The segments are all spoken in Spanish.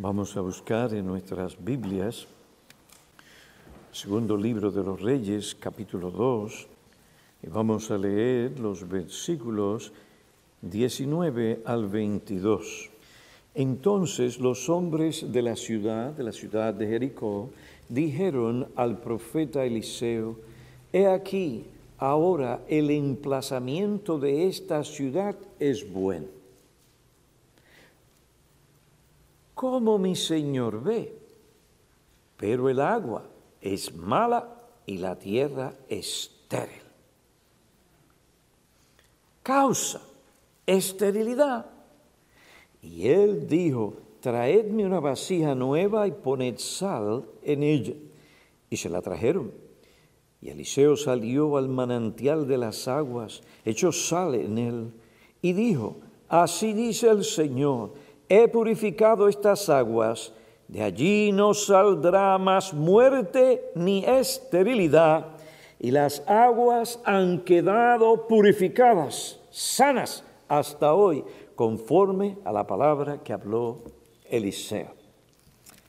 Vamos a buscar en nuestras Biblias, segundo libro de los Reyes, capítulo 2, y vamos a leer los versículos 19 al 22. Entonces los hombres de la ciudad, de la ciudad de Jericó, dijeron al profeta Eliseo, He aquí, ahora el emplazamiento de esta ciudad es bueno como mi Señor ve. Pero el agua es mala y la tierra estéril. Causa esterilidad. Y él dijo, traedme una vasija nueva y poned sal en ella. Y se la trajeron. Y Eliseo salió al manantial de las aguas, echó sal en él, y dijo, así dice el Señor, he purificado estas aguas, de allí no saldrá más muerte ni esterilidad, y las aguas han quedado purificadas, sanas hasta hoy, conforme a la palabra que habló Eliseo.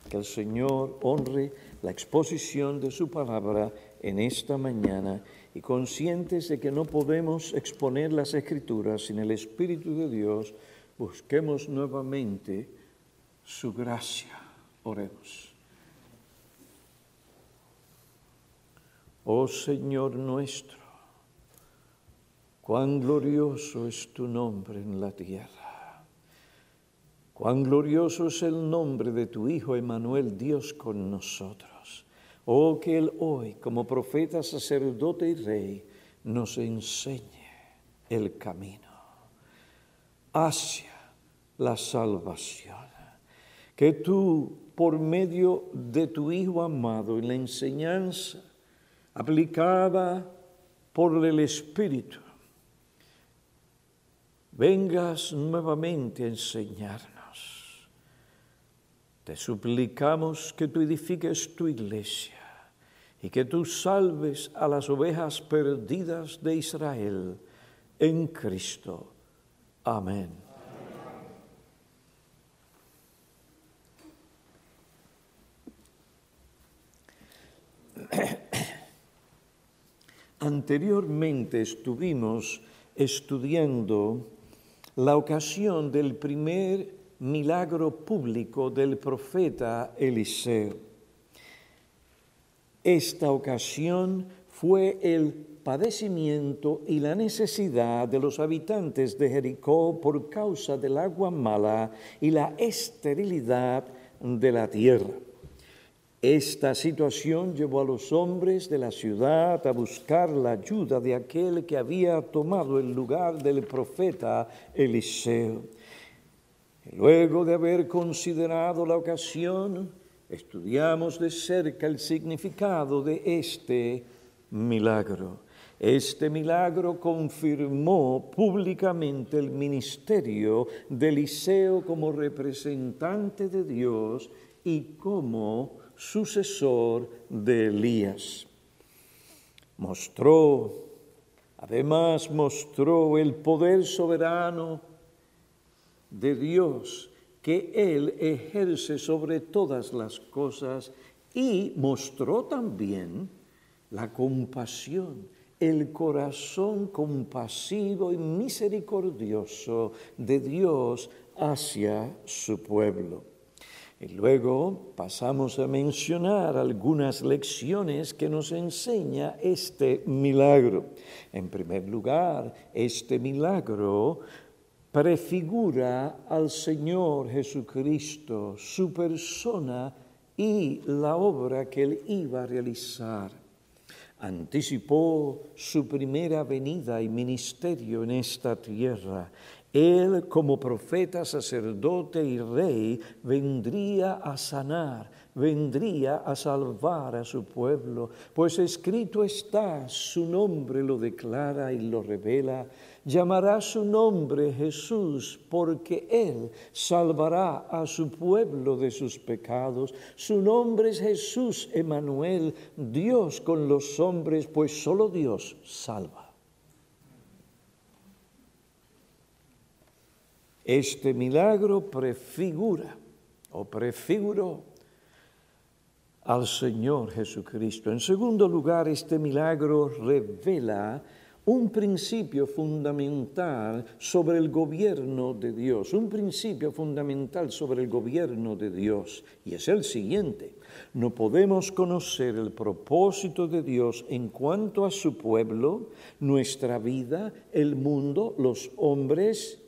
Que el Señor honre la exposición de su palabra en esta mañana y conscientes de que no podemos exponer las escrituras sin el Espíritu de Dios, busquemos nuevamente su gracia. Oremos. Oh Señor nuestro, cuán glorioso es tu nombre en la tierra. Cuán glorioso es el nombre de tu Hijo Emanuel, Dios con nosotros. Oh, que Él hoy, como profeta, sacerdote y rey, nos enseñe el camino hacia la salvación. Que tú, por medio de tu Hijo amado y la enseñanza aplicada por el Espíritu, vengas nuevamente a enseñarnos. Te suplicamos que tú edifiques tu iglesia y que tú salves a las ovejas perdidas de Israel en Cristo. Amén. Anteriormente estuvimos estudiando la ocasión del primer milagro público del profeta Eliseo. Esta ocasión fue el padecimiento y la necesidad de los habitantes de Jericó por causa del agua mala y la esterilidad de la tierra. Esta situación llevó a los hombres de la ciudad a buscar la ayuda de aquel que había tomado el lugar del profeta Eliseo. Luego de haber considerado la ocasión, estudiamos de cerca el significado de este milagro. Este milagro confirmó públicamente el ministerio de Eliseo como representante de Dios y como sucesor de Elías. Mostró, además mostró el poder soberano de Dios que Él ejerce sobre todas las cosas y mostró también la compasión, el corazón compasivo y misericordioso de Dios hacia su pueblo. Y luego pasamos a mencionar algunas lecciones que nos enseña este milagro. En primer lugar, este milagro prefigura al Señor Jesucristo, su persona y la obra que él iba a realizar. Anticipó su primera venida y ministerio en esta tierra. Él como profeta, sacerdote y rey vendría a sanar, vendría a salvar a su pueblo, pues escrito está, su nombre lo declara y lo revela, llamará su nombre Jesús, porque Él salvará a su pueblo de sus pecados. Su nombre es Jesús, Emanuel, Dios con los hombres, pues solo Dios salva. Este milagro prefigura o prefiguró al Señor Jesucristo. En segundo lugar, este milagro revela un principio fundamental sobre el gobierno de Dios, un principio fundamental sobre el gobierno de Dios, y es el siguiente. No podemos conocer el propósito de Dios en cuanto a su pueblo, nuestra vida, el mundo, los hombres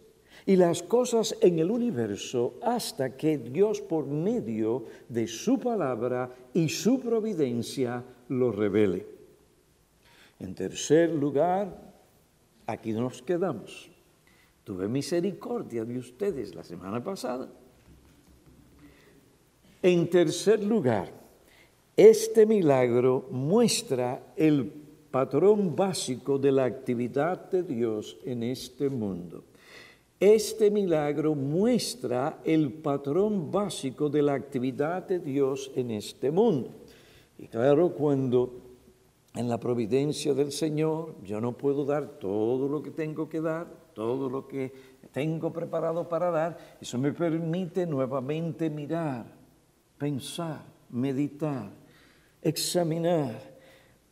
y las cosas en el universo hasta que Dios por medio de su palabra y su providencia lo revele. En tercer lugar, aquí nos quedamos. Tuve misericordia de ustedes la semana pasada. En tercer lugar, este milagro muestra el patrón básico de la actividad de Dios en este mundo. Este milagro muestra el patrón básico de la actividad de Dios en este mundo. Y claro, cuando en la providencia del Señor yo no puedo dar todo lo que tengo que dar, todo lo que tengo preparado para dar, eso me permite nuevamente mirar, pensar, meditar, examinar,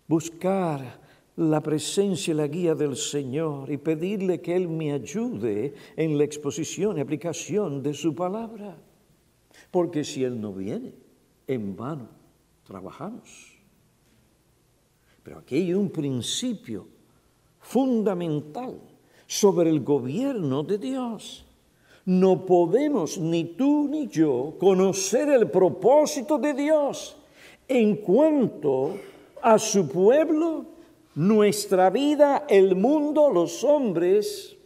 buscar la presencia y la guía del Señor y pedirle que Él me ayude en la exposición y aplicación de su palabra. Porque si Él no viene, en vano trabajamos. Pero aquí hay un principio fundamental sobre el gobierno de Dios. No podemos ni tú ni yo conocer el propósito de Dios en cuanto a su pueblo nuestra vida, el mundo, los hombres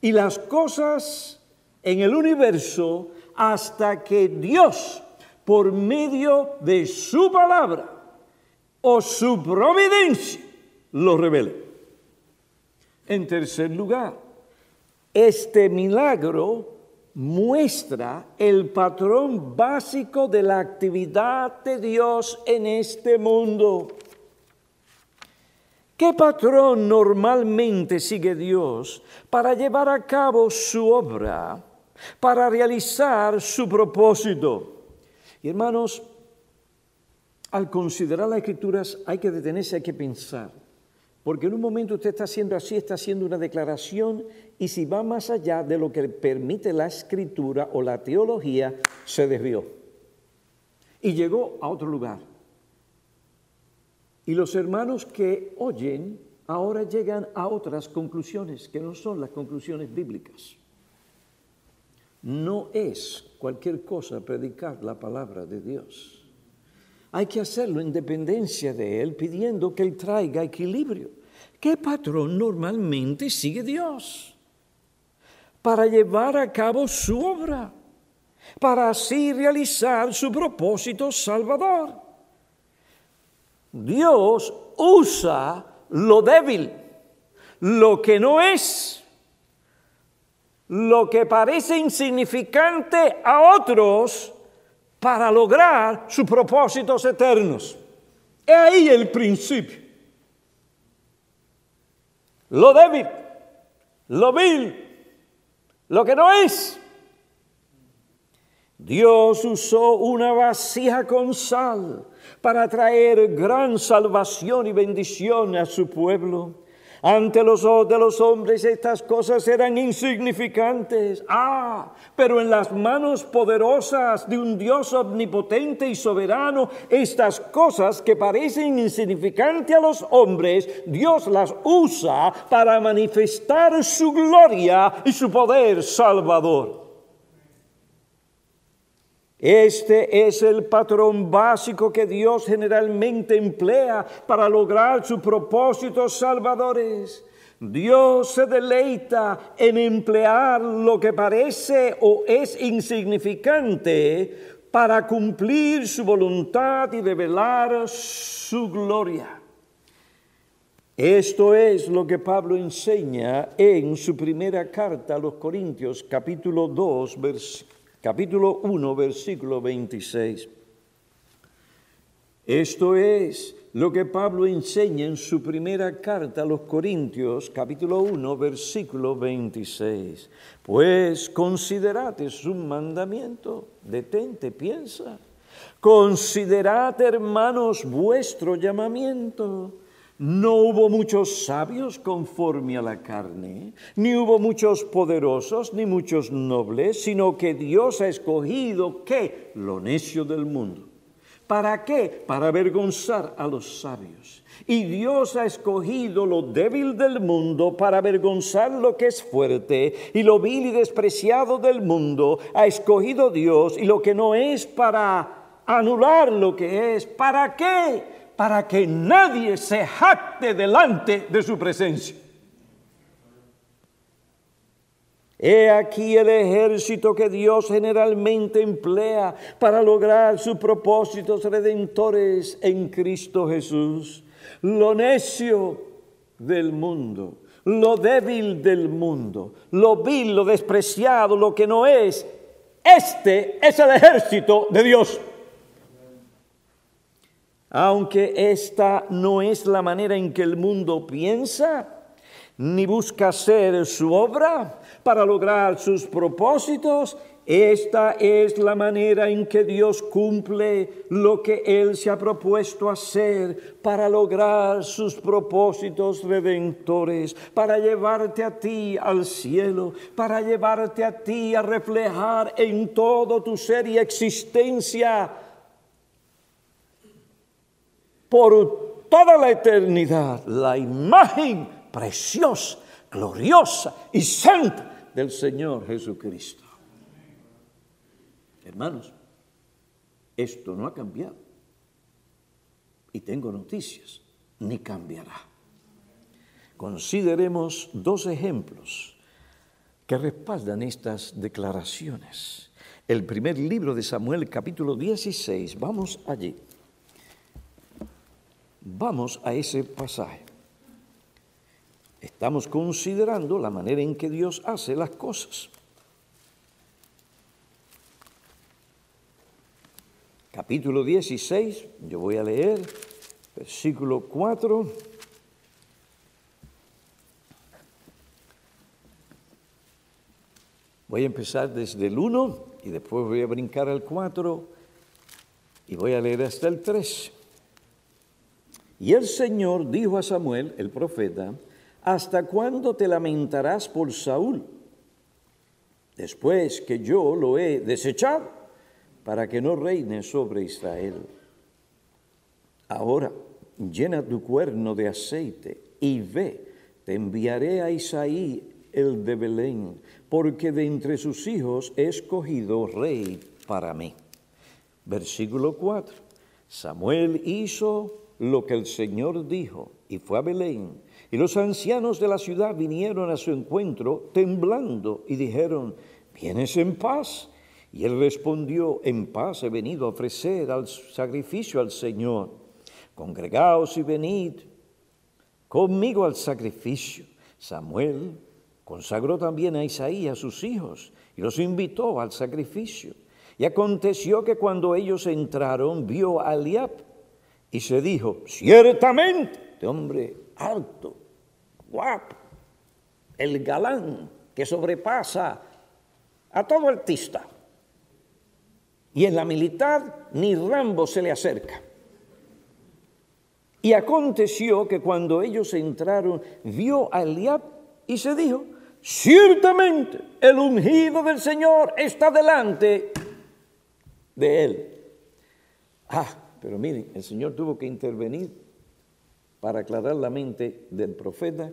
y las cosas en el universo hasta que Dios, por medio de su palabra o su providencia, lo revele. En tercer lugar, este milagro muestra el patrón básico de la actividad de Dios en este mundo. ¿Qué patrón normalmente sigue Dios para llevar a cabo su obra, para realizar su propósito? Y hermanos, al considerar las escrituras hay que detenerse, hay que pensar. Porque en un momento usted está haciendo así, está haciendo una declaración y si va más allá de lo que permite la escritura o la teología, se desvió. Y llegó a otro lugar. Y los hermanos que oyen ahora llegan a otras conclusiones que no son las conclusiones bíblicas. No es cualquier cosa predicar la palabra de Dios. Hay que hacerlo en dependencia de Él, pidiendo que Él traiga equilibrio. ¿Qué patrón normalmente sigue Dios? Para llevar a cabo su obra, para así realizar su propósito salvador. Dios usa lo débil, lo que no es, lo que parece insignificante a otros para lograr sus propósitos eternos. Es ahí el principio. Lo débil, lo vil, lo que no es. Dios usó una vasija con sal para traer gran salvación y bendición a su pueblo. Ante los ojos de los hombres estas cosas eran insignificantes. Ah, pero en las manos poderosas de un Dios omnipotente y soberano, estas cosas que parecen insignificantes a los hombres, Dios las usa para manifestar su gloria y su poder salvador. Este es el patrón básico que Dios generalmente emplea para lograr sus propósitos salvadores. Dios se deleita en emplear lo que parece o es insignificante para cumplir su voluntad y revelar su gloria. Esto es lo que Pablo enseña en su primera carta a los Corintios, capítulo 2, versículo capítulo 1, versículo 26. Esto es lo que Pablo enseña en su primera carta a los Corintios, capítulo 1, versículo 26. Pues considerad, es un mandamiento, detente, piensa. Considerad, hermanos, vuestro llamamiento. No hubo muchos sabios conforme a la carne, ni hubo muchos poderosos, ni muchos nobles, sino que Dios ha escogido, ¿qué? Lo necio del mundo ¿Para qué? Para avergonzar a los sabios. Y Dios ha escogido lo débil del mundo para avergonzar lo que es fuerte. Y lo vil y despreciado del mundo ha escogido Dios y lo que no es para anular lo que es. ¿Para qué? Para que nadie se jacte delante de su presencia. He aquí el ejército que Dios generalmente emplea para lograr sus propósitos redentores en Cristo Jesús. Lo necio del mundo, lo débil del mundo, lo vil, lo despreciado, lo que no es. Este es el ejército de Dios. Aunque esta no es la manera en que el mundo piensa, ni busca hacer su obra para lograr sus propósitos. Esta es la manera en que Dios cumple lo que Él se ha propuesto hacer para lograr sus propósitos redentores, para llevarte a ti al cielo, para llevarte a ti a reflejar en todo tu ser y existencia por toda la eternidad la imagen preciosa, gloriosa y santa del Señor Jesucristo. Hermanos, esto no ha cambiado. Y tengo noticias, ni cambiará. Consideremos dos ejemplos que respaldan estas declaraciones. El primer libro de Samuel, capítulo 16, vamos allí. Vamos a ese pasaje. Estamos considerando la manera en que Dios hace las cosas. Capítulo 16, yo voy a leer, versículo 4. Voy a empezar desde el 1 y después voy a brincar al 4 y voy a leer hasta el 3. Y el Señor dijo a Samuel, el profeta, ¿Hasta cuándo te lamentarás por Saúl? Después que yo lo he desechado para que no reine sobre Israel. Ahora llena tu cuerno de aceite y ve, te enviaré a Isaí el de Belén, porque de entre sus hijos he escogido rey para mí. Versículo 4. Samuel hizo lo que el Señor dijo y fue a Belén y los ancianos de la ciudad vinieron a su encuentro temblando y dijeron, ¿vienes en paz? Y él respondió, en paz he venido a ofrecer al sacrificio al Señor. Congregaos y venid conmigo al sacrificio. Samuel consagró también a Isaías sus hijos y los invitó al sacrificio. Y aconteció que cuando ellos entraron, vio a Eliab y se dijo, ciertamente, este hombre alto, guapo, el galán que sobrepasa a todo artista. Y en la militar ni Rambo se le acerca. Y aconteció que cuando ellos entraron, vio a Eliab y se dijo, ciertamente el ungido del Señor está delante de él. Ah, pero miren, el Señor tuvo que intervenir para aclarar la mente del profeta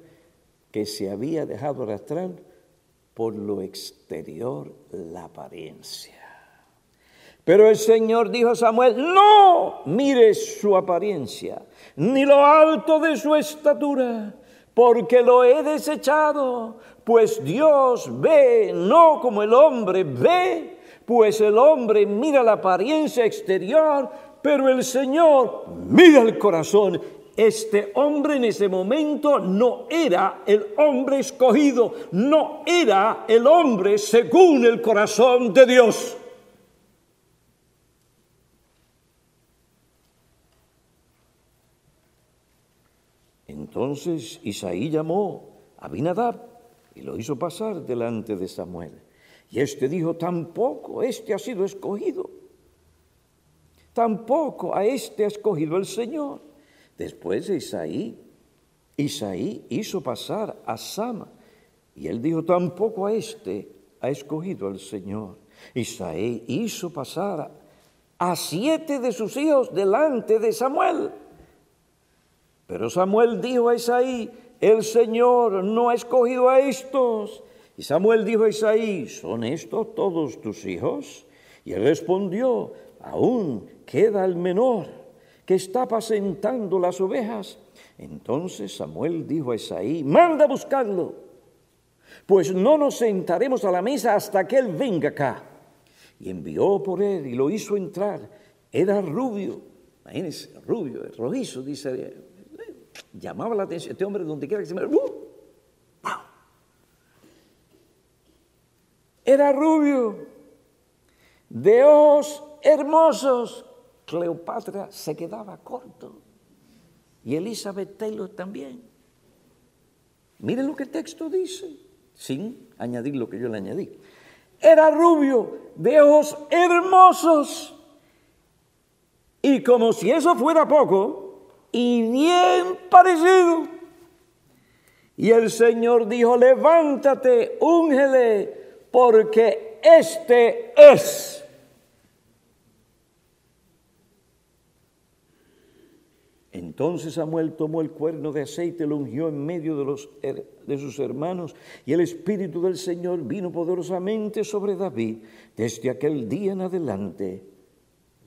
que se había dejado arrastrar por lo exterior, la apariencia. Pero el Señor dijo a Samuel, no mires su apariencia, ni lo alto de su estatura, porque lo he desechado, pues Dios ve, no como el hombre ve, pues el hombre mira la apariencia exterior, pero el Señor mira el corazón este hombre en ese momento no era el hombre escogido, no era el hombre según el corazón de Dios. Entonces Isaí llamó a Abinadab y lo hizo pasar delante de Samuel. Y éste dijo, tampoco este ha sido escogido. Tampoco a este ha escogido el Señor. Después de Isaí, Isaí hizo pasar a Sama. Y él dijo, tampoco a este ha escogido el Señor. Isaí hizo pasar a siete de sus hijos delante de Samuel. Pero Samuel dijo a Isaí, el Señor no ha escogido a estos. Y Samuel dijo a Isaí, ¿son estos todos tus hijos? Y él respondió, aún queda el menor que está apacentando las ovejas. Entonces Samuel dijo a Isaí, manda buscarlo, pues no nos sentaremos a la mesa hasta que él venga acá. Y envió por él y lo hizo entrar. Era rubio, imagínense, rubio, rojizo, dice llamaba la atención. Este hombre, donde quiera que se me. ¡uh! Era rubio, de hermosos. Cleopatra se quedaba corto. Y Elizabeth Taylor también. Miren lo que el texto dice, sin añadir lo que yo le añadí. Era rubio, de ojos hermosos. Y como si eso fuera poco, y bien parecido. Y el Señor dijo, levántate, úngele, porque este es. Entonces Samuel tomó el cuerno de aceite, lo ungió en medio de, los, de sus hermanos, y el Espíritu del Señor vino poderosamente sobre David desde aquel día en adelante.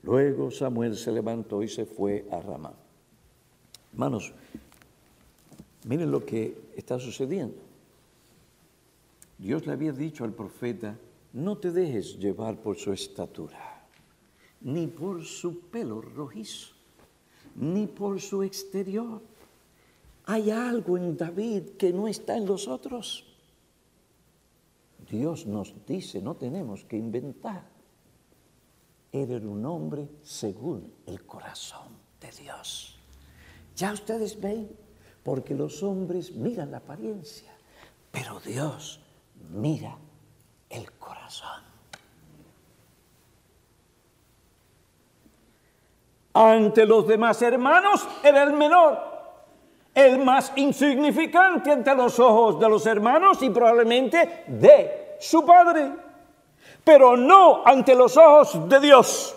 Luego Samuel se levantó y se fue a Ramá. Hermanos, miren lo que está sucediendo. Dios le había dicho al profeta, no te dejes llevar por su estatura, ni por su pelo rojizo, ni por su exterior. Hay algo en David que no está en los otros. Dios nos dice, no tenemos que inventar. Era un hombre según el corazón de Dios. Ya ustedes ven, porque los hombres miran la apariencia, pero Dios mira el corazón. Ante los demás hermanos era el menor, el más insignificante ante los ojos de los hermanos y probablemente de su padre, pero no ante los ojos de Dios.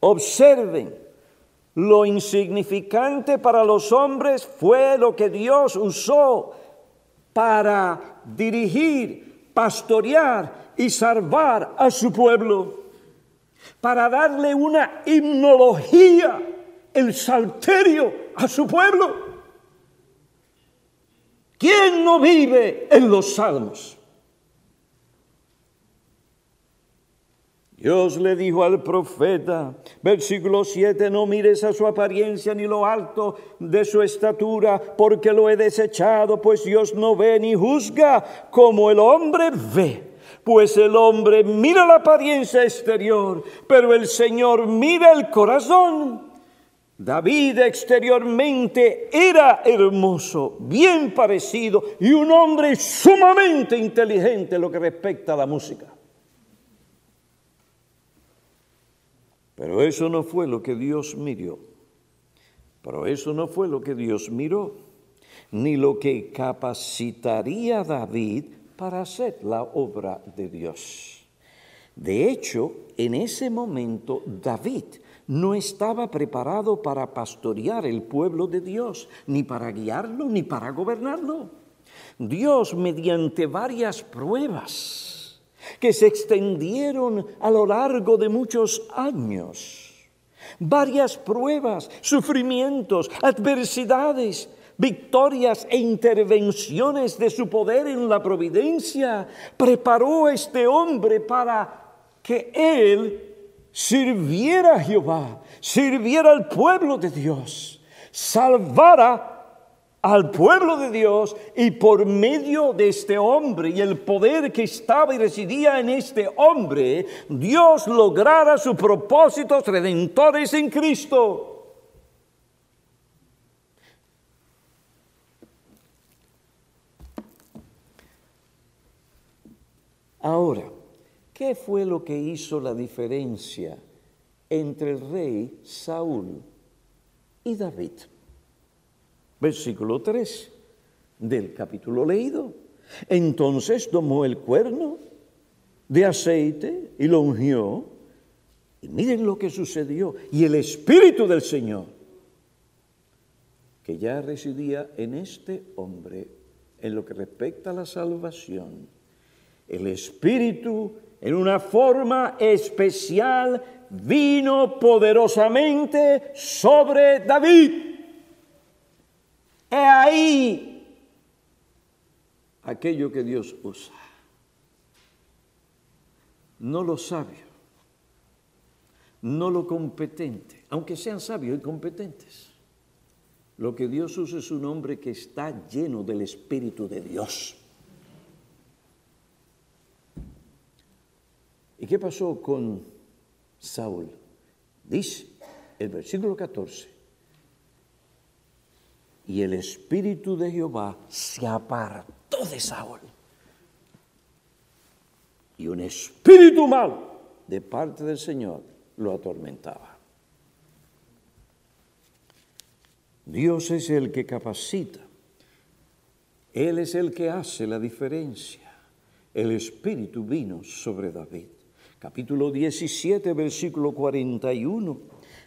Observen, lo insignificante para los hombres fue lo que Dios usó para dirigir, pastorear y salvar a su pueblo, para darle una himnología, el salterio a su pueblo. ¿Quién no vive en los salmos? Dios le dijo al profeta, versículo 7, no mires a su apariencia ni lo alto de su estatura, porque lo he desechado, pues Dios no ve ni juzga como el hombre ve. Pues el hombre mira la apariencia exterior, pero el Señor mira el corazón. David exteriormente era hermoso, bien parecido y un hombre sumamente inteligente en lo que respecta a la música. Pero eso no fue lo que Dios miró. Pero eso no fue lo que Dios miró, ni lo que capacitaría a David para hacer la obra de Dios. De hecho, en ese momento David no estaba preparado para pastorear el pueblo de Dios, ni para guiarlo, ni para gobernarlo. Dios, mediante varias pruebas, que se extendieron a lo largo de muchos años. Varias pruebas, sufrimientos, adversidades, victorias e intervenciones de su poder en la providencia, preparó a este hombre para que él sirviera a Jehová, sirviera al pueblo de Dios, salvara al pueblo de Dios y por medio de este hombre y el poder que estaba y residía en este hombre, Dios lograra sus propósitos redentores en Cristo. Ahora, ¿qué fue lo que hizo la diferencia entre el rey Saúl y David? versículo 3 del capítulo leído. Entonces tomó el cuerno de aceite y lo ungió. Y miren lo que sucedió. Y el Espíritu del Señor, que ya residía en este hombre, en lo que respecta a la salvación, el Espíritu en una forma especial vino poderosamente sobre David He ahí aquello que Dios usa. No lo sabio, no lo competente, aunque sean sabios y competentes. Lo que Dios usa es un hombre que está lleno del Espíritu de Dios. ¿Y qué pasó con Saúl? Dice el versículo 14, y el espíritu de Jehová se apartó de Saúl. Y un espíritu malo de parte del Señor lo atormentaba. Dios es el que capacita. Él es el que hace la diferencia. El Espíritu vino sobre David. Capítulo 17, versículo 41.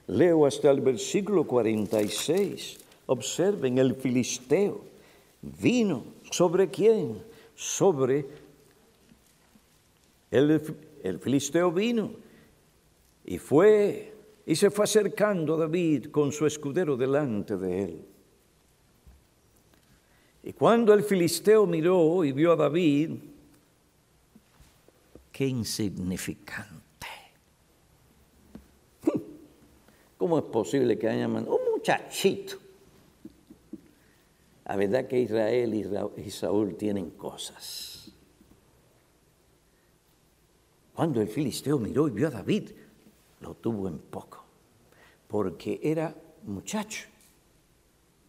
Leo hasta el versículo 46. Observen, el filisteo vino. ¿Sobre quién? Sobre el, filisteo vino y fue y se fue acercando a David con su escudero delante de él. Y cuando el filisteo miró y vio a David, qué insignificante. ¿Cómo es posible que haya mandado un muchachito la verdad que Israel y Saúl tienen cosas. Cuando el filisteo miró y vio a David, lo tuvo en poco, porque era muchacho.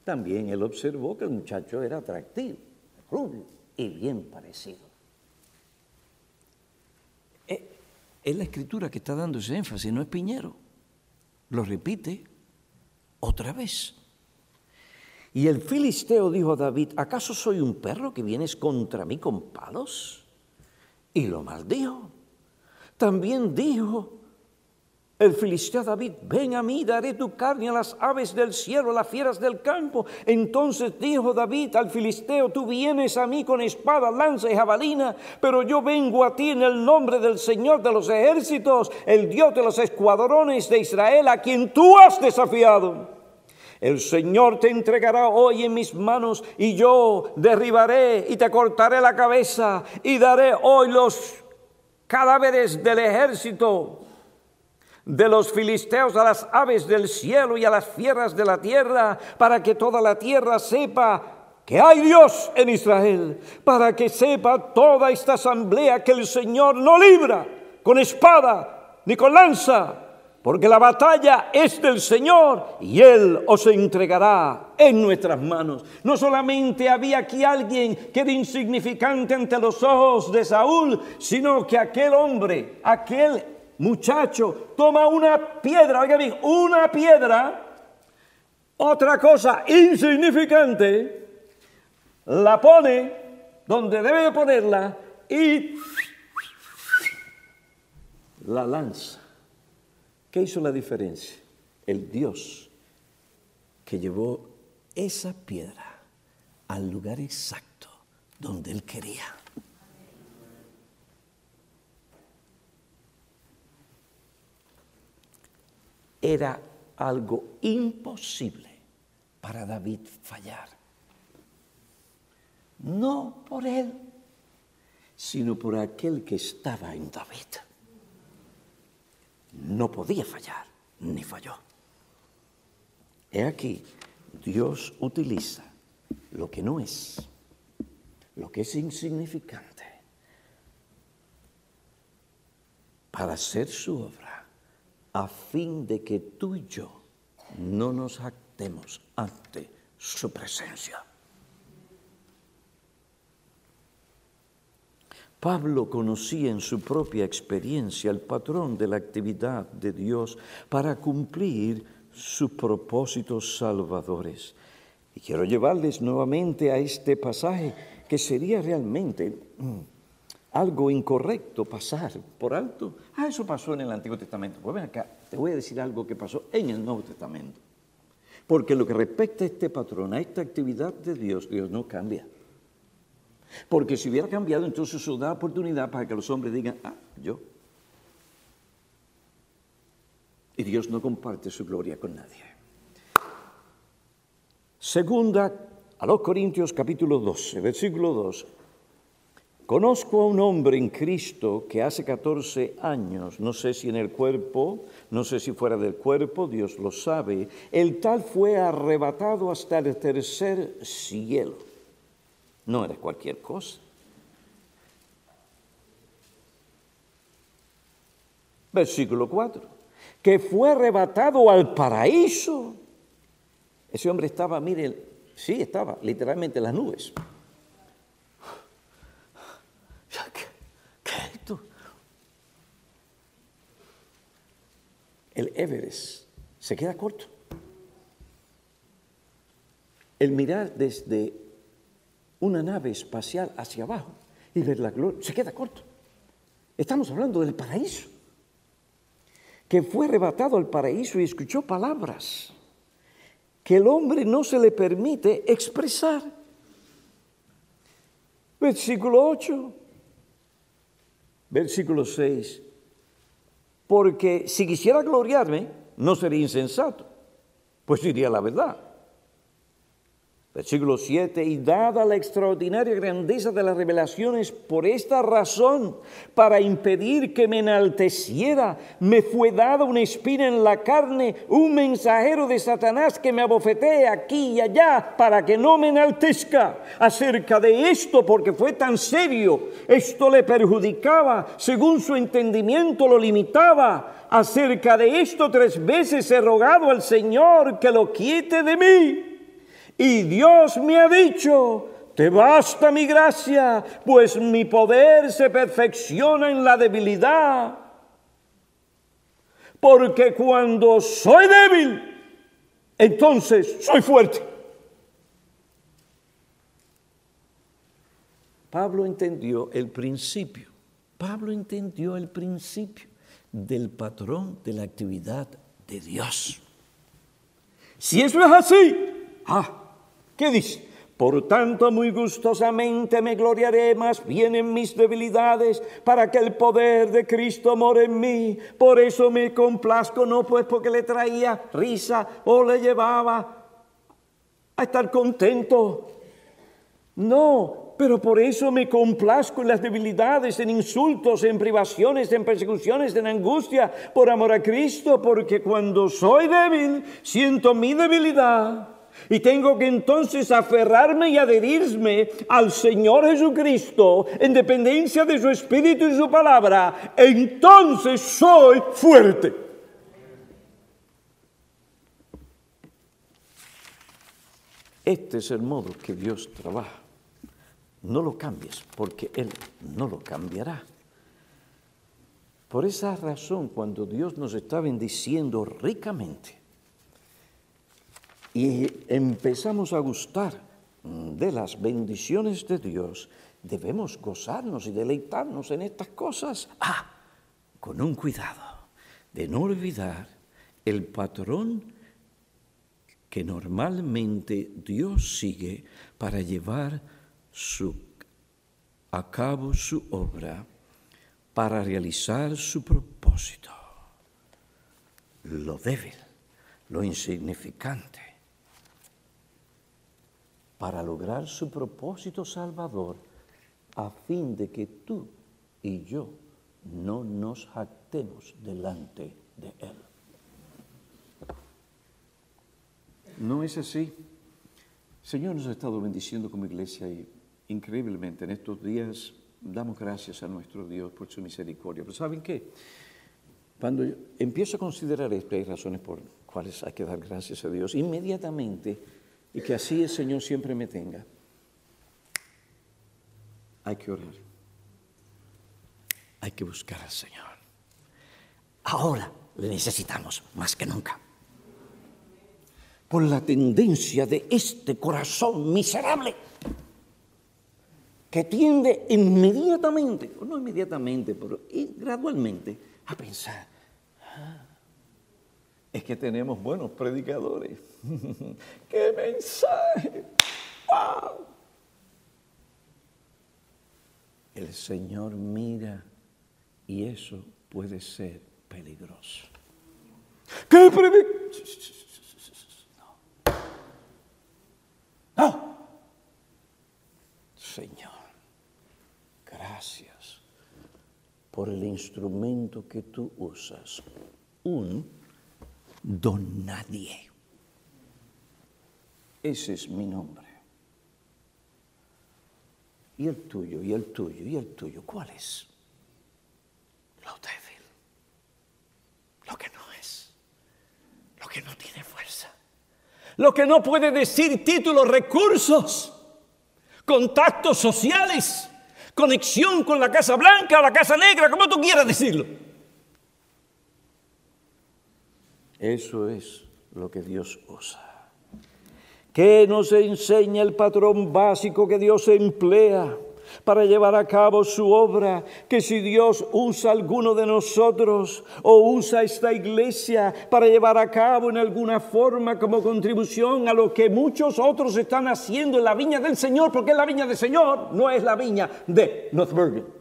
También él observó que el muchacho era atractivo, rubio y bien parecido. Es la escritura que está dando ese énfasis, no es Piñero. Lo repite otra vez. Y el filisteo dijo a David, ¿acaso soy un perro que vienes contra mí con palos? Y lo maldijo. También dijo el filisteo David, ven a mí, daré tu carne a las aves del cielo, a las fieras del campo. Entonces dijo David al filisteo, tú vienes a mí con espada, lanza y jabalina, pero yo vengo a ti en el nombre del Señor de los ejércitos, el Dios de los escuadrones de Israel, a quien tú has desafiado. El Señor te entregará hoy en mis manos y yo derribaré y te cortaré la cabeza y daré hoy los cadáveres del ejército de los filisteos a las aves del cielo y a las fieras de la tierra, para que toda la tierra sepa que hay Dios en Israel, para que sepa toda esta asamblea que el Señor no libra con espada ni con lanza, porque la batalla es del Señor y Él os entregará en nuestras manos. No solamente había aquí alguien que era insignificante ante los ojos de Saúl, sino que aquel hombre, aquel muchacho, toma una piedra, oiga bien, una piedra, otra cosa insignificante, la pone donde debe ponerla y la lanza ¿Qué hizo la diferencia? El Dios que llevó esa piedra al lugar exacto donde Él quería. Era algo imposible para David fallar. No por él, sino por aquel que estaba en David no podía fallar, ni falló. He aquí, Dios utiliza lo que no es, lo que es insignificante, para hacer su obra, a fin de que tú y yo no nos actemos ante su presencia. Pablo conocía en su propia experiencia el patrón de la actividad de Dios para cumplir sus propósitos salvadores. Y quiero llevarles nuevamente a este pasaje que sería realmente mm, algo incorrecto pasar por alto. Ah, eso pasó en el Antiguo Testamento. Pues ven acá, te voy a decir algo que pasó en el Nuevo Testamento. Porque lo que respecta a este patrón, a esta actividad de Dios, Dios no cambia. Porque si hubiera cambiado, entonces eso da oportunidad para que los hombres digan, ah, yo. Y Dios no comparte su gloria con nadie. Segunda a los Corintios capítulo 12, versículo 2. Conozco a un hombre en Cristo que hace 14 años, no sé si en el cuerpo, no sé si fuera del cuerpo, Dios lo sabe, el tal fue arrebatado hasta el tercer cielo. No era cualquier cosa. Versículo 4. Que fue arrebatado al paraíso. Ese hombre estaba, miren, sí, estaba literalmente en las nubes. El Everest se queda corto. El mirar desde una nave espacial hacia abajo y ver la gloria se queda corto. Estamos hablando del paraíso, que fue arrebatado al paraíso y escuchó palabras que el hombre no se le permite expresar. Versículo 8, versículo 6 porque si quisiera gloriarme, no sería insensato, pues diría la verdad. Versículo 7, y dada la extraordinaria grandeza de las revelaciones, por esta razón, para impedir que me enalteciera, me fue dada una espina en la carne, un mensajero de Satanás que me abofetee aquí y allá para que no me enaltezca. Acerca de esto, porque fue tan serio, esto le perjudicaba, según su entendimiento lo limitaba. Acerca de esto tres veces he rogado al Señor que lo quite de mí. Y Dios me ha dicho, te basta mi gracia, pues mi poder se perfecciona en la debilidad. Porque cuando soy débil, entonces soy fuerte. Pablo entendió el principio, Pablo entendió el principio del patrón de la actividad de Dios. Si eso es así, ah, ¿Qué dice? Por tanto, muy gustosamente me gloriaré más bien en mis debilidades, para que el poder de Cristo more en mí. Por eso me complazco, no pues porque le traía risa o le llevaba a estar contento. No, pero por eso me complazco en las debilidades, en insultos, en privaciones, en persecuciones, en angustia, por amor a Cristo, porque cuando soy débil, siento mi debilidad y tengo que entonces aferrarme y adherirme al Señor Jesucristo en dependencia de su Espíritu y su palabra. Entonces soy fuerte. Este es el modo que Dios trabaja. No lo cambies porque Él no lo cambiará. Por esa razón, cuando Dios nos está bendiciendo ricamente, y empezamos a gustar de las bendiciones de Dios, debemos gozarnos y deleitarnos en estas cosas. Ah, con un cuidado de no olvidar el patrón que normalmente Dios sigue para llevar a cabo su obra, para realizar su propósito. Lo débil, lo insignificante, para lograr su propósito salvador a fin de que tú y yo no nos jactemos delante de Él. ¿No es así? Señor nos ha estado bendiciendo como iglesia y increíblemente en estos días damos gracias a nuestro Dios por su misericordia. Pero ¿saben qué? Cuando yo empiezo a considerar esto, hay razones por cuales hay que dar gracias a Dios inmediatamente y que así el Señor siempre me tenga. Hay que orar. Hay que buscar al Señor. Ahora le necesitamos más que nunca por la tendencia de este corazón miserable que tiende inmediatamente, o no inmediatamente, pero gradualmente, a pensar, ah, es que tenemos buenos predicadores. ¡Qué mensaje! ¡Wow! El Señor mira y eso puede ser peligroso. ¿Qué predicador? No. Señor, gracias por el instrumento que tú usas, un don nadie. Ese es mi nombre. ¿Y el tuyo? ¿Y el tuyo? ¿Y el tuyo? ¿Cuál es? Lo débil, lo que no es, lo que no tiene fuerza lo que no puede decir títulos, recursos, contactos sociales, conexión con la Casa Blanca o la Casa Negra, como tú quieras decirlo. Eso es lo que Dios usa. ¿Qué nos enseña el patrón básico que Dios emplea? para llevar a cabo su obra, que si Dios usa alguno de nosotros o usa esta iglesia para llevar a cabo en alguna forma como contribución a lo que muchos otros están haciendo en la viña del Señor, porque la viña del Señor no es la viña de North Bergen.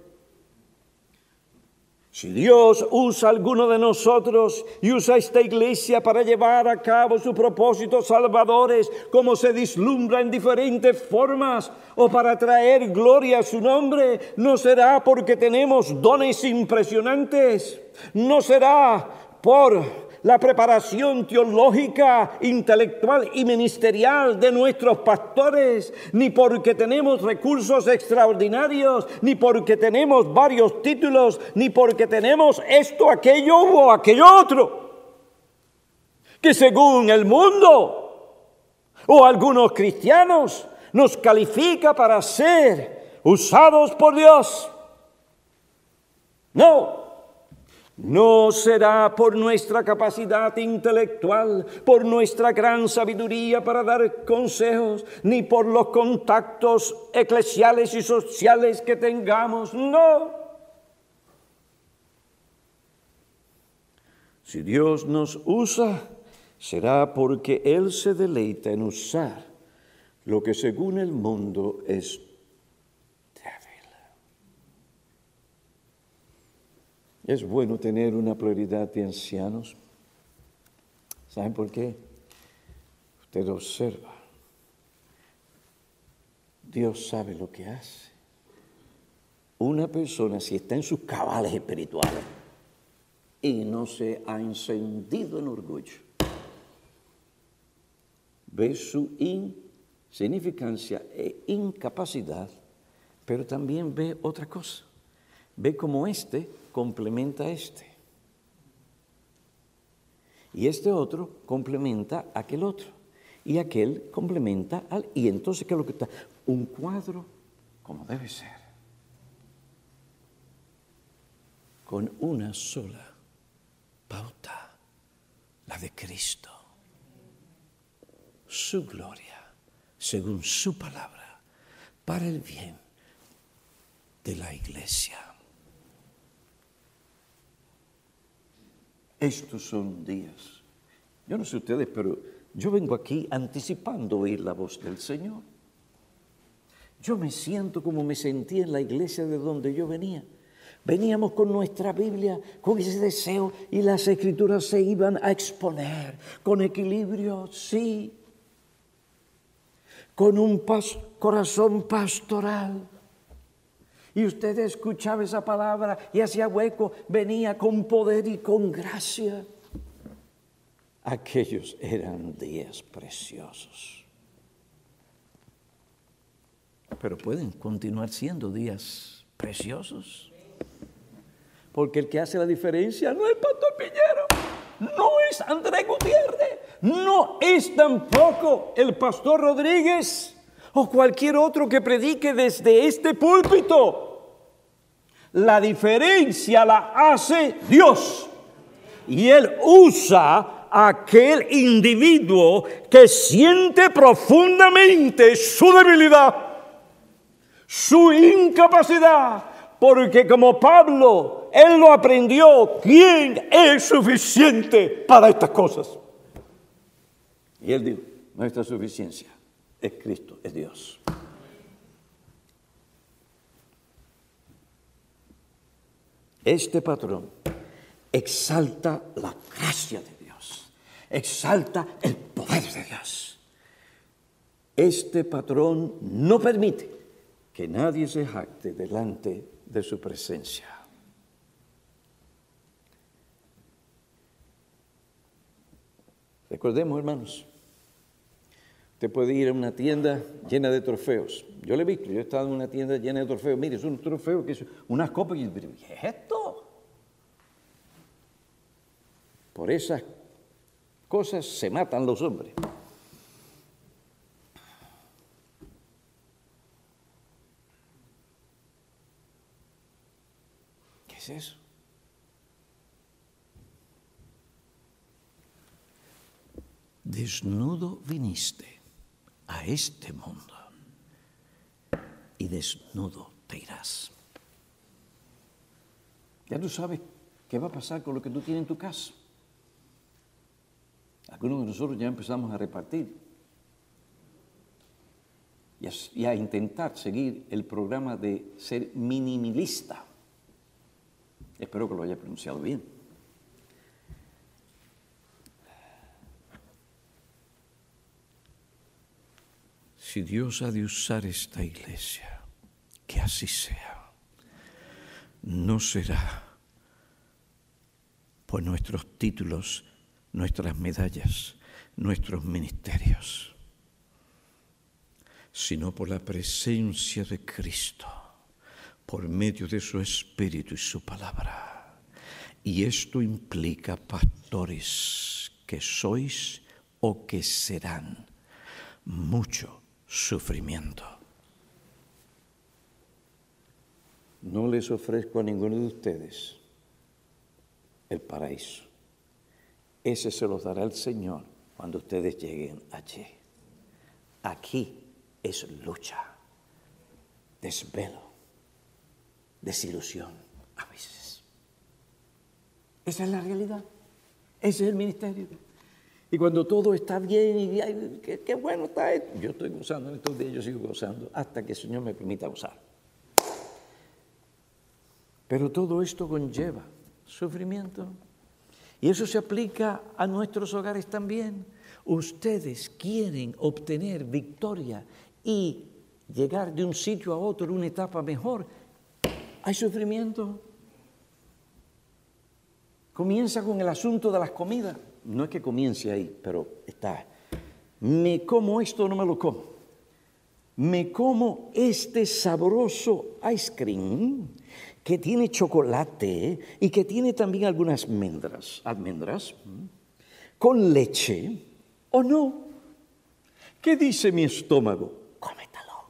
Si Dios usa alguno de nosotros y usa esta iglesia para llevar a cabo sus propósitos salvadores, como se dislumbra en diferentes formas, o para traer gloria a su nombre, no será porque tenemos dones impresionantes, no será por la preparación teológica, intelectual y ministerial de nuestros pastores, ni porque tenemos recursos extraordinarios, ni porque tenemos varios títulos, ni porque tenemos esto, aquello o aquello otro. Que según el mundo o algunos cristianos nos califica para ser usados por Dios. No, no será por nuestra capacidad intelectual, por nuestra gran sabiduría para dar consejos, ni por los contactos eclesiales y sociales que tengamos. No. Si Dios nos usa, será porque Él se deleita en usar lo que según el mundo es Es bueno tener una prioridad de ancianos. ¿Saben por qué? Usted observa. Dios sabe lo que hace. Una persona, si está en sus cabales espirituales y no se ha encendido en orgullo, ve su insignificancia e incapacidad, pero también ve otra cosa. Ve como este complementa este. Y este otro complementa aquel otro. Y aquel complementa al... Y entonces, ¿qué es lo que está? Un cuadro como debe ser. Con una sola pauta, la de Cristo. Su gloria, según su palabra, para el bien de la iglesia. Estos son días. Yo no sé ustedes, pero yo vengo aquí anticipando oír la voz del Señor. Yo me siento como me sentí en la iglesia de donde yo venía. Veníamos con nuestra Biblia, con ese deseo, y las escrituras se iban a exponer con equilibrio, sí, con un corazón pastoral y usted escuchaba esa palabra y hacía hueco, venía con poder y con gracia. Aquellos eran días preciosos. pero pueden continuar siendo días preciosos. Porque el que hace la diferencia no es pastor Piñero, no es Andrés Gutiérrez, no es tampoco el pastor Rodríguez o cualquier otro que predique desde este púlpito. La diferencia la hace Dios. Y Él usa a aquel individuo que siente profundamente su debilidad, su incapacidad, porque como Pablo, Él lo aprendió, ¿quién es suficiente para estas cosas? Y Él dijo, nuestra suficiencia es Cristo, es Dios. Este patrón exalta la gracia de Dios, exalta el poder de Dios. Este patrón no permite que nadie se jacte delante de su presencia. Recordemos, hermanos, usted puede ir a una tienda llena de trofeos. Yo le he visto, yo he estado en una tienda llena de trofeos. Mire, es un trofeo que es unas copas. Y, ¿Qué es esto? Por esas cosas se matan los hombres. ¿Qué es eso? Desnudo viniste a este mundo y desnudo te irás. Ya tú sabes qué va a pasar con lo que tú tienes en tu casa. Algunos de nosotros ya empezamos a repartir y a, intentar seguir el programa de ser minimalista. Espero que lo haya pronunciado bien. Si Dios ha de usar esta iglesia, que así sea, no será por nuestros títulos nuestras medallas, nuestros ministerios, sino por la presencia de Cristo, por medio de su Espíritu y su palabra. Y esto implica pastores que sois o que serán mucho sufrimiento. No les ofrezco a ninguno de ustedes el paraíso. Ese se los dará el Señor cuando ustedes lleguen allí. Aquí es lucha, desvelo, desilusión a veces. Esa es la realidad. Ese es el ministerio. Y cuando todo está bien y qué, bueno está esto, yo estoy gozando en estos días, yo sigo gozando hasta que el Señor me permita gozar. Pero todo esto conlleva sufrimiento, y eso se aplica a nuestros hogares también. Ustedes quieren obtener victoria y llegar de un sitio a otro, una etapa mejor. Hay sufrimiento. Comienza con el asunto de las comidas. No es que comience ahí, pero está. Me como esto, no me lo como. Me como este sabroso ice cream que tiene chocolate y que tiene también algunas almendras, almendras con leche, ¿o no? ¿Qué dice mi estómago? Cómetelo.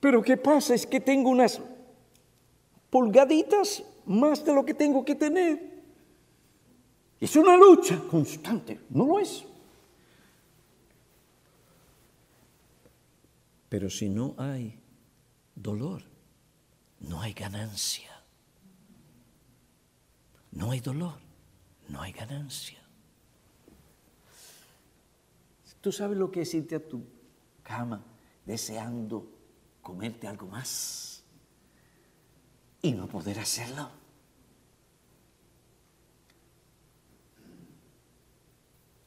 Pero ¿qué pasa? Es que tengo unas pulgaditas más de lo que tengo que tener. Es una lucha constante, ¿no lo es? Pero si no hay dolor, no hay ganancia. No hay dolor, no hay ganancia. ¿Tú sabes lo que es irte a tu cama deseando comerte algo más y no poder hacerlo?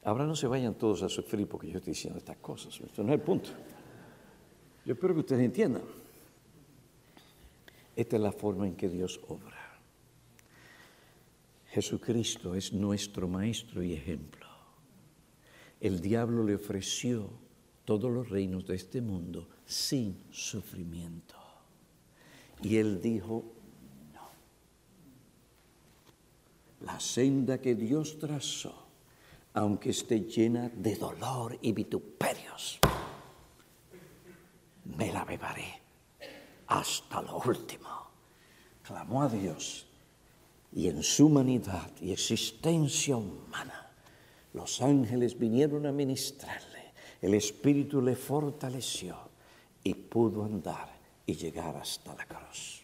Ahora no se vayan todos a sufrir porque yo estoy diciendo estas cosas. Esto no es el punto. Yo espero que ustedes entiendan. Esta es la forma en que Dios obra. Jesucristo es nuestro maestro y ejemplo. El diablo le ofreció todos los reinos de este mundo sin sufrimiento. Y él dijo, no. La senda que Dios trazó, aunque esté llena de dolor y vituperios, me la beberé hasta lo último. Clamó a Dios y en su humanidad y existencia humana, los ángeles vinieron a ministrarle, el Espíritu le fortaleció y pudo andar y llegar hasta la cruz.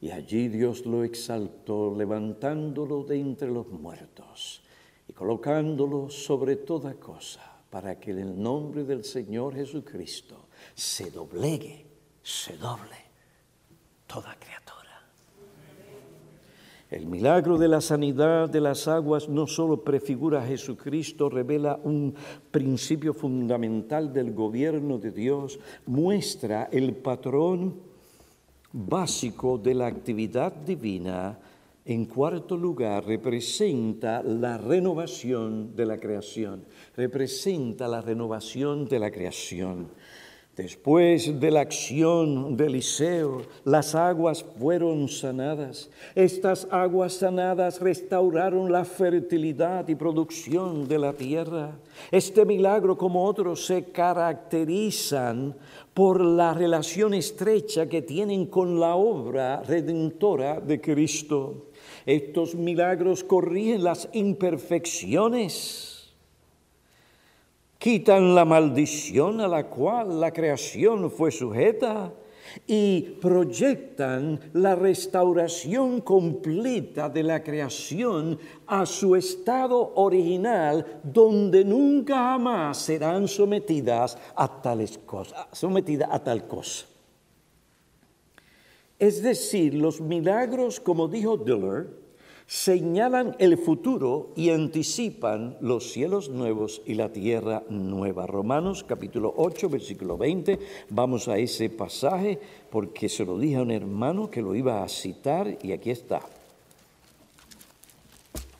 Y allí Dios lo exaltó, levantándolo de entre los muertos y colocándolo sobre toda cosa, para que en el nombre del Señor Jesucristo se doblegue, se doble toda criatura. El milagro de la sanidad de las aguas no solo prefigura a Jesucristo, revela un principio fundamental del gobierno de Dios, muestra el patrón básico de la actividad divina. En cuarto lugar, representa la renovación de la creación, representa la renovación de la creación. Después de la acción de Eliseo, las aguas fueron sanadas. Estas aguas sanadas restauraron la fertilidad y producción de la tierra. Este milagro, como otros, se caracterizan por la relación estrecha que tienen con la obra redentora de Cristo. Estos milagros corrigen las imperfecciones quitan la maldición a la cual la creación fue sujeta y proyectan la restauración completa de la creación a su estado original, donde nunca jamás serán sometidas a tales cosas, sometidas a tal cosa. Es decir, los milagros, como dijo Diller, señalan el futuro y anticipan los cielos nuevos y la tierra nueva. Romanos capítulo 8, versículo 20. Vamos a ese pasaje porque se lo dije a un hermano que lo iba a citar y aquí está.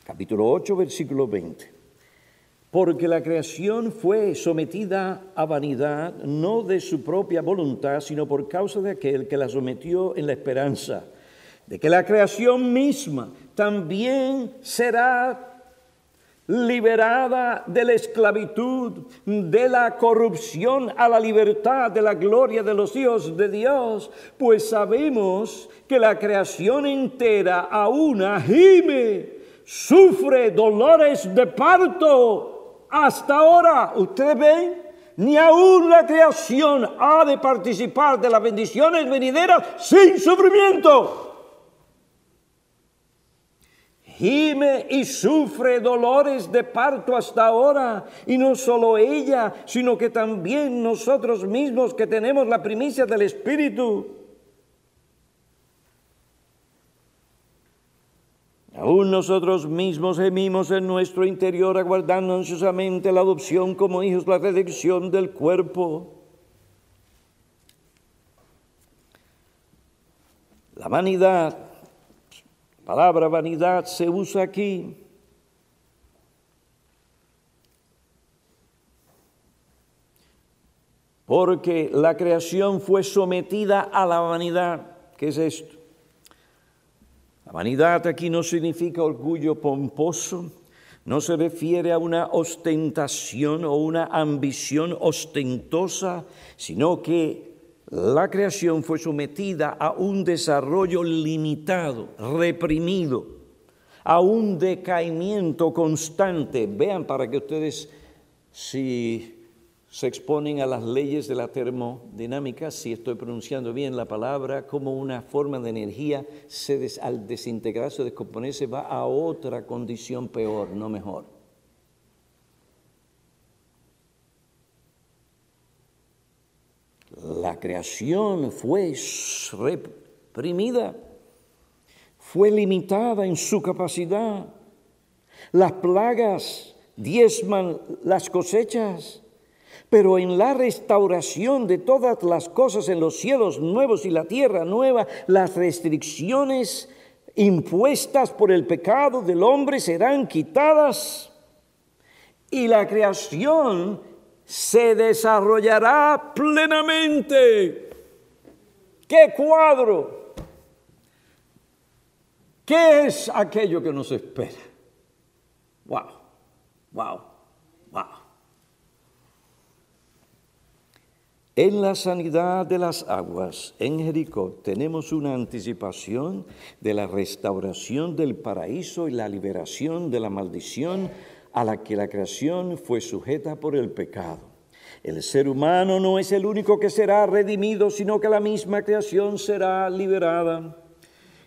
Capítulo 8, versículo 20. Porque la creación fue sometida a vanidad, no de su propia voluntad, sino por causa de aquel que la sometió en la esperanza de que la creación misma también será liberada de la esclavitud, de la corrupción a la libertad, de la gloria de los hijos de Dios, pues sabemos que la creación entera aún gime, sufre dolores de parto. Hasta ahora, ustedes ven, ni aún la creación ha de participar de las bendiciones venideras sin sufrimiento gime y sufre dolores de parto hasta ahora. Y no solo ella, sino que también nosotros mismos que tenemos la primicia del Espíritu. Aún nosotros mismos gemimos en nuestro interior aguardando ansiosamente la adopción como hijos, la redención del cuerpo. La vanidad palabra vanidad se usa aquí. Porque la creación fue sometida a la vanidad. ¿Qué es esto? La vanidad aquí no significa orgullo pomposo, no se refiere a una ostentación o una ambición ostentosa, sino que la creación fue sometida a un desarrollo limitado, reprimido, a un decaimiento constante. Vean para que ustedes, si se exponen a las leyes de la termodinámica, si estoy pronunciando bien la palabra, como una forma de energía se al desintegrarse descomponerse va a otra condición peor, no mejor. La creación fue reprimida, fue limitada en su capacidad. Las plagas diezman las cosechas, pero en la restauración de todas las cosas en los cielos nuevos y la tierra nueva, las restricciones impuestas por el pecado del hombre serán quitadas y la creación se desarrollará plenamente. ¿Qué cuadro? ¿Qué es aquello que nos espera? Wow, wow, wow. En la sanidad de las aguas en Jericó tenemos una anticipación de la restauración del paraíso y la liberación de la maldición a la que la creación fue sujeta por el pecado. El ser humano no es el único que será redimido, sino que la misma creación será liberada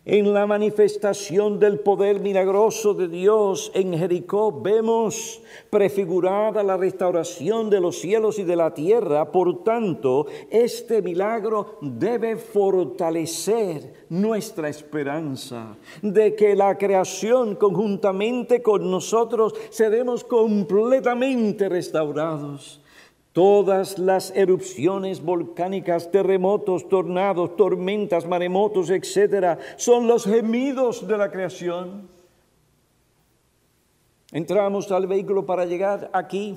en la manifestación del poder milagroso de Dios en Jericó vemos prefigurada la restauración de los cielos y de la tierra. Por tanto, este milagro debe fortalecer nuestra esperanza de que la creación conjuntamente con nosotros seremos completamente restaurados. Todas las erupciones volcánicas, terremotos, tornados, tormentas, maremotos, etcétera, son los gemidos de la creación. Entramos al vehículo para llegar aquí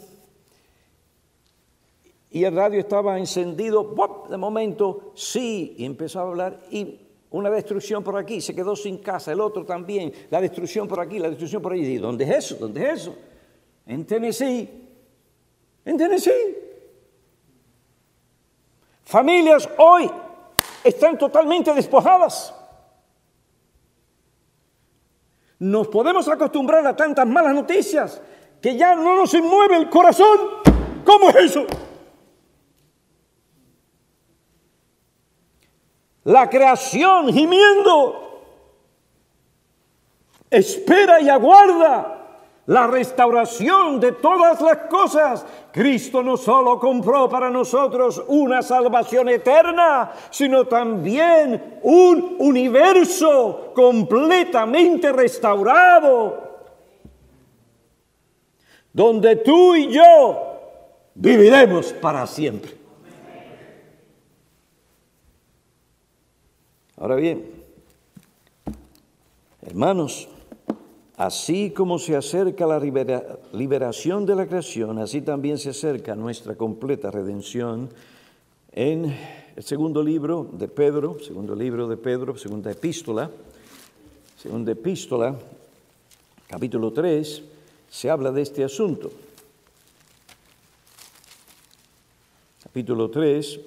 y el radio estaba encendido. De momento, sí, y empezó a hablar y una destrucción por aquí, se quedó sin casa, el otro también, la destrucción por aquí, la destrucción por allí. ¿Dónde es eso? ¿Dónde es eso? En Tennessee. En Tennessee. Familias hoy están totalmente despojadas. Nos podemos acostumbrar a tantas malas noticias que ya no nos mueve el corazón. ¿Cómo es eso? La creación gimiendo espera y aguarda la restauración de todas las cosas. Cristo no solo compró para nosotros una salvación eterna, sino también un universo completamente restaurado, donde tú y yo viviremos para siempre. Ahora bien, hermanos, Así como se acerca la liberación de la creación, así también se acerca nuestra completa redención. En el segundo libro de Pedro, segundo libro de Pedro, segunda epístola, segunda epístola, capítulo 3, se habla de este asunto. Capítulo 3,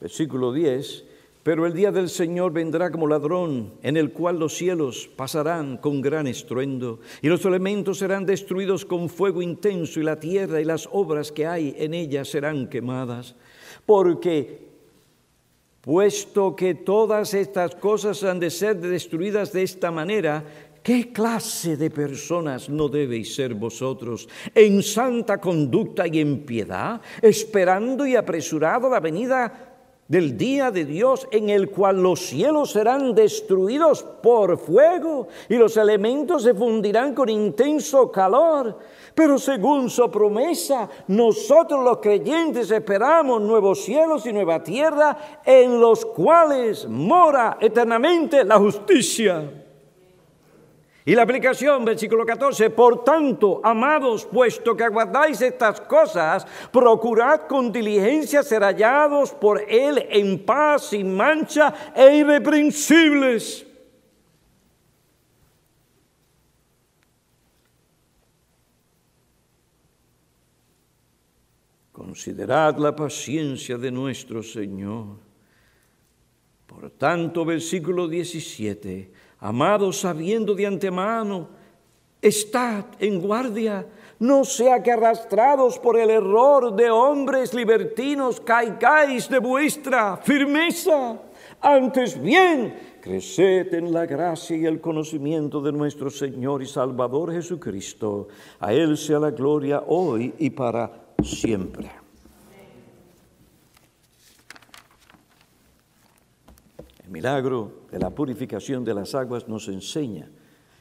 versículo 10, pero el día del Señor vendrá como ladrón, en el cual los cielos pasarán con gran estruendo, y los elementos serán destruidos con fuego intenso, y la tierra y las obras que hay en ella serán quemadas. Porque, puesto que todas estas cosas han de ser destruidas de esta manera, ¿Qué clase de personas no debéis ser vosotros en santa conducta y en piedad, esperando y apresurado la venida del día de Dios en el cual los cielos serán destruidos por fuego y los elementos se fundirán con intenso calor. Pero según su promesa, nosotros los creyentes esperamos nuevos cielos y nueva tierra en los cuales mora eternamente la justicia. Y la aplicación, versículo 14, por tanto, amados, puesto que aguardáis estas cosas, procurad con diligencia ser hallados por Él en paz, sin mancha e irreprensibles. Considerad la paciencia de nuestro Señor. Por tanto, versículo 17, Amados, sabiendo de antemano, estad en guardia, no sea que arrastrados por el error de hombres libertinos caigáis de vuestra firmeza. Antes bien, creced en la gracia y el conocimiento de nuestro Señor y Salvador Jesucristo. A Él sea la gloria hoy y para siempre. Milagro de la purificación de las aguas nos enseña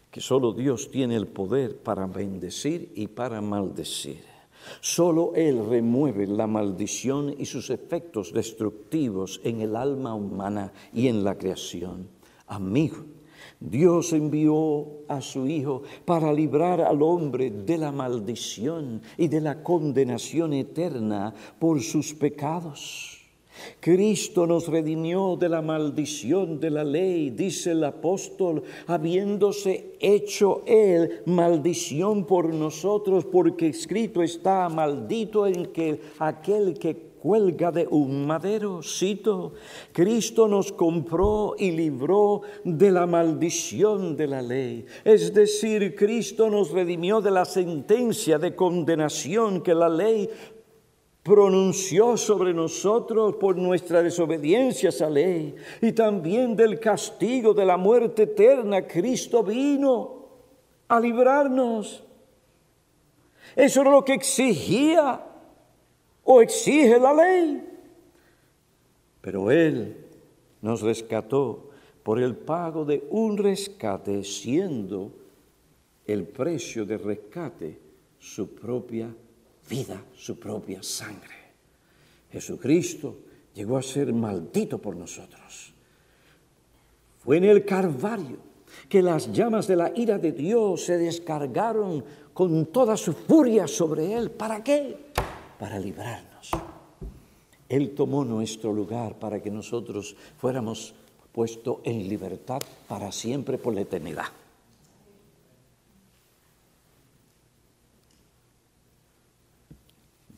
que solo Dios tiene el poder para bendecir y para maldecir. Solo Él remueve la maldición y sus efectos destructivos en el alma humana y en la creación. Amigo, Dios envió a su Hijo para librar al hombre de la maldición y de la condenación eterna por sus pecados. Cristo nos redimió de la maldición de la ley, dice el apóstol, habiéndose hecho él maldición por nosotros, porque escrito está, maldito en que aquel que cuelga de un madero. Cito, Cristo nos compró y libró de la maldición de la ley. Es decir, Cristo nos redimió de la sentencia de condenación que la ley pronunció sobre nosotros por nuestra desobediencia a esa ley y también del castigo de la muerte eterna. Cristo vino a librarnos. Eso era lo que exigía o exige la ley. Pero Él nos rescató por el pago de un rescate, siendo el precio de rescate su propia vida, su propia sangre. Jesucristo llegó a ser maldito por nosotros. Fue en el Calvario que las llamas de la ira de Dios se descargaron con toda su furia sobre él. ¿Para qué? para librarnos. Él tomó nuestro lugar para que nosotros fuéramos puestos en libertad para siempre por la eternidad.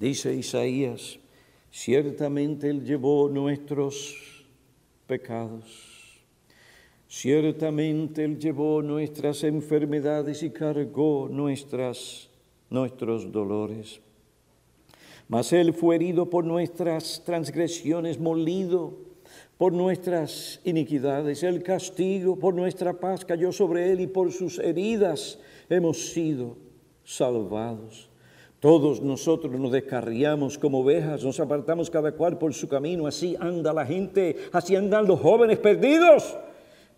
Dice Isaías, ciertamente Él llevó nuestros pecados, ciertamente Él llevó nuestras enfermedades y cargó nuestras, nuestros dolores. Mas Él fue herido por nuestras transgresiones, molido por nuestras iniquidades. El castigo por nuestra paz cayó sobre Él y por sus heridas hemos sido salvados. Todos nosotros nos descarriamos como ovejas, nos apartamos cada cual por su camino, así anda la gente, así andan los jóvenes perdidos.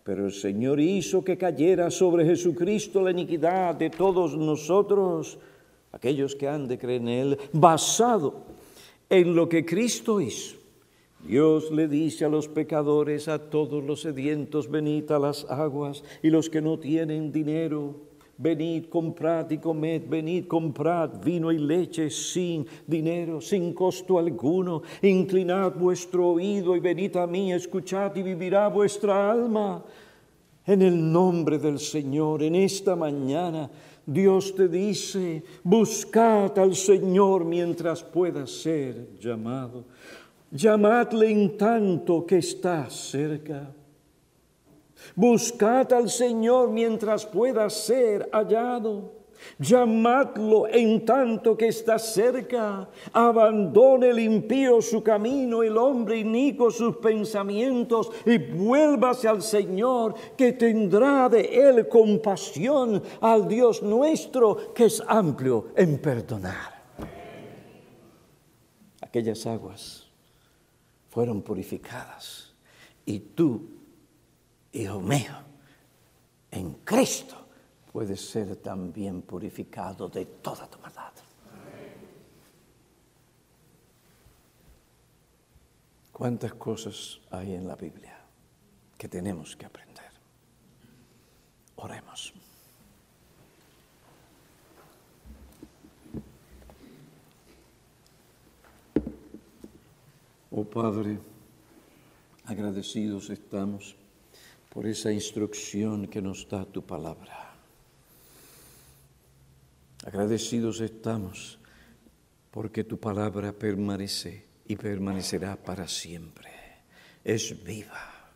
Pero el Señor hizo que cayera sobre Jesucristo la iniquidad de todos nosotros aquellos que han de creer en Él, basado en lo que Cristo hizo. Dios le dice a los pecadores, a todos los sedientos, venid a las aguas, y los que no tienen dinero, venid, comprad y comed, venid, comprad vino y leche sin dinero, sin costo alguno, inclinad vuestro oído y venid a mí, escuchad y vivirá vuestra alma. En el nombre del Señor, en esta mañana, Dios te dice, buscad al Señor mientras pueda ser llamado. Llamadle en tanto que está cerca. Buscad al Señor mientras pueda ser hallado. Llamadlo en tanto que está cerca. Abandone el impío su camino, el hombre inico sus pensamientos y vuélvase al Señor que tendrá de él compasión al Dios nuestro que es amplio en perdonar. Aquellas aguas fueron purificadas y tú, hijo mío, en Cristo puedes ser también purificado de toda tu maldad. ¿Cuántas cosas hay en la Biblia que tenemos que aprender? Oremos. Oh Padre, agradecidos estamos por esa instrucción que nos da tu palabra. Agradecidos estamos porque tu palabra permanece y permanecerá para siempre. Es viva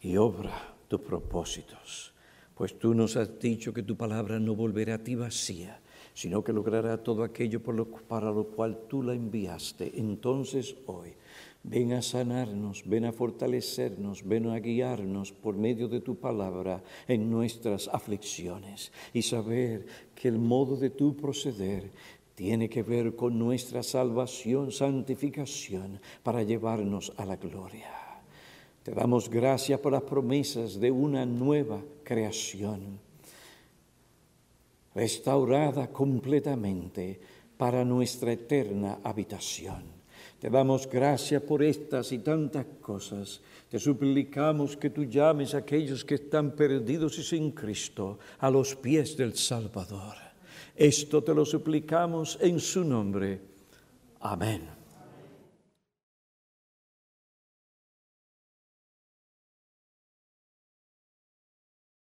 y obra tus propósitos, pues tú nos has dicho que tu palabra no volverá a ti vacía, sino que logrará todo aquello para lo cual tú la enviaste. Entonces hoy Ven a sanarnos, ven a fortalecernos, ven a guiarnos por medio de tu palabra en nuestras aflicciones y saber que el modo de tu proceder tiene que ver con nuestra salvación, santificación para llevarnos a la gloria. Te damos gracias por las promesas de una nueva creación, restaurada completamente para nuestra eterna habitación. Te damos gracias por estas y tantas cosas. Te suplicamos que tú llames a aquellos que están perdidos y sin Cristo a los pies del Salvador. Esto te lo suplicamos en su nombre. Amén.